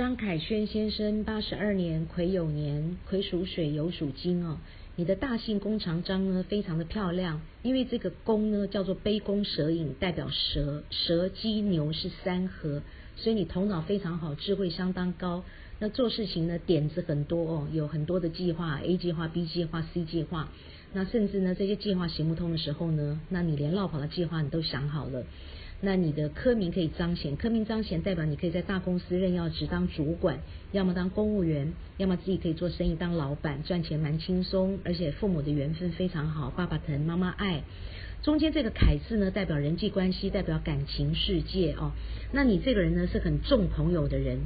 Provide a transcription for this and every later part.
张凯轩先生，八十二年癸酉年，癸属水，酉属金哦。你的大姓弓长张呢，非常的漂亮，因为这个弓呢叫做杯弓蛇影，代表蛇，蛇鸡牛是三合，所以你头脑非常好，智慧相当高。那做事情呢点子很多哦，有很多的计划，A 计划、B 计划、C 计划。那甚至呢这些计划行不通的时候呢，那你连绕跑的计划你都想好了。那你的科名可以彰显，科名彰显代表你可以在大公司任要职当主管，要么当公务员，要么自己可以做生意当老板，赚钱蛮轻松，而且父母的缘分非常好，爸爸疼，妈妈爱。中间这个凯字呢，代表人际关系，代表感情世界哦。那你这个人呢是很重朋友的人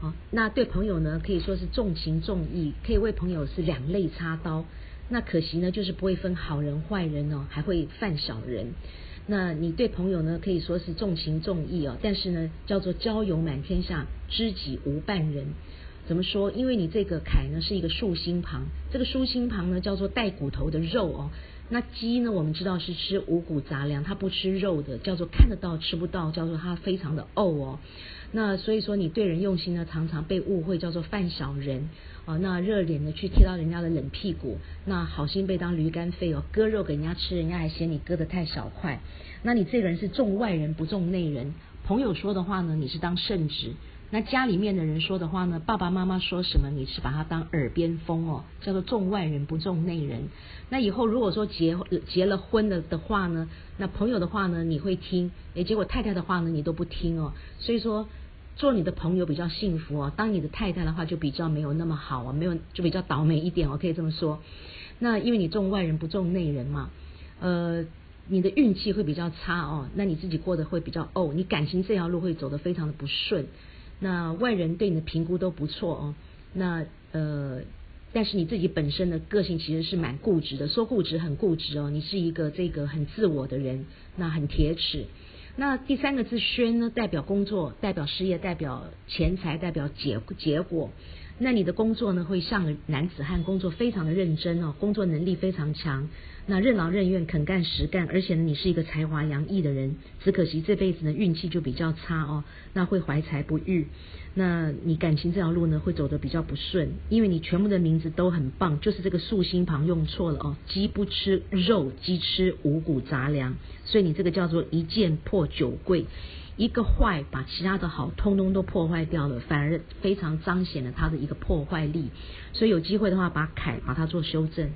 哦，那对朋友呢可以说是重情重义，可以为朋友是两肋插刀。那可惜呢就是不会分好人坏人哦，还会犯小人。那你对朋友呢，可以说是重情重义哦，但是呢，叫做交友满天下，知己无半人。怎么说？因为你这个凯呢是一个竖心旁，这个竖心旁呢叫做带骨头的肉哦。那鸡呢，我们知道是吃五谷杂粮，它不吃肉的，叫做看得到吃不到，叫做它非常的沤哦。那所以说你对人用心呢，常常被误会叫做犯小人。哦，那热脸呢去贴到人家的冷屁股，那好心被当驴肝肺哦，割肉给人家吃，人家还嫌你割的太小块。那你这个人是重外人不重内人，朋友说的话呢，你是当圣旨；那家里面的人说的话呢，爸爸妈妈说什么，你是把它当耳边风哦，叫做重外人不重内人。那以后如果说结结了婚了的话呢，那朋友的话呢你会听，诶，结果太太的话呢你都不听哦，所以说。做你的朋友比较幸福哦，当你的太太的话就比较没有那么好啊，没有就比较倒霉一点哦，可以这么说。那因为你重外人不重内人嘛，呃，你的运气会比较差哦，那你自己过得会比较哦，你感情这条路会走得非常的不顺。那外人对你的评估都不错哦，那呃，但是你自己本身的个性其实是蛮固执的，说固执很固执哦，你是一个这个很自我的人，那很铁齿。那第三个字“宣”呢，代表工作，代表事业，代表钱财，代表结结果。那你的工作呢，会像个男子汉，工作非常的认真哦，工作能力非常强。那任劳任怨，肯干实干，而且呢，你是一个才华洋溢的人，只可惜这辈子呢运气就比较差哦，那会怀才不遇。那你感情这条路呢，会走得比较不顺，因为你全部的名字都很棒，就是这个竖心旁用错了哦，鸡不吃肉，鸡吃五谷杂粮，所以你这个叫做一剑破九贵，一个坏把其他的好通通都破坏掉了，反而非常彰显了它的一个破坏力。所以有机会的话，把凯把它做修正。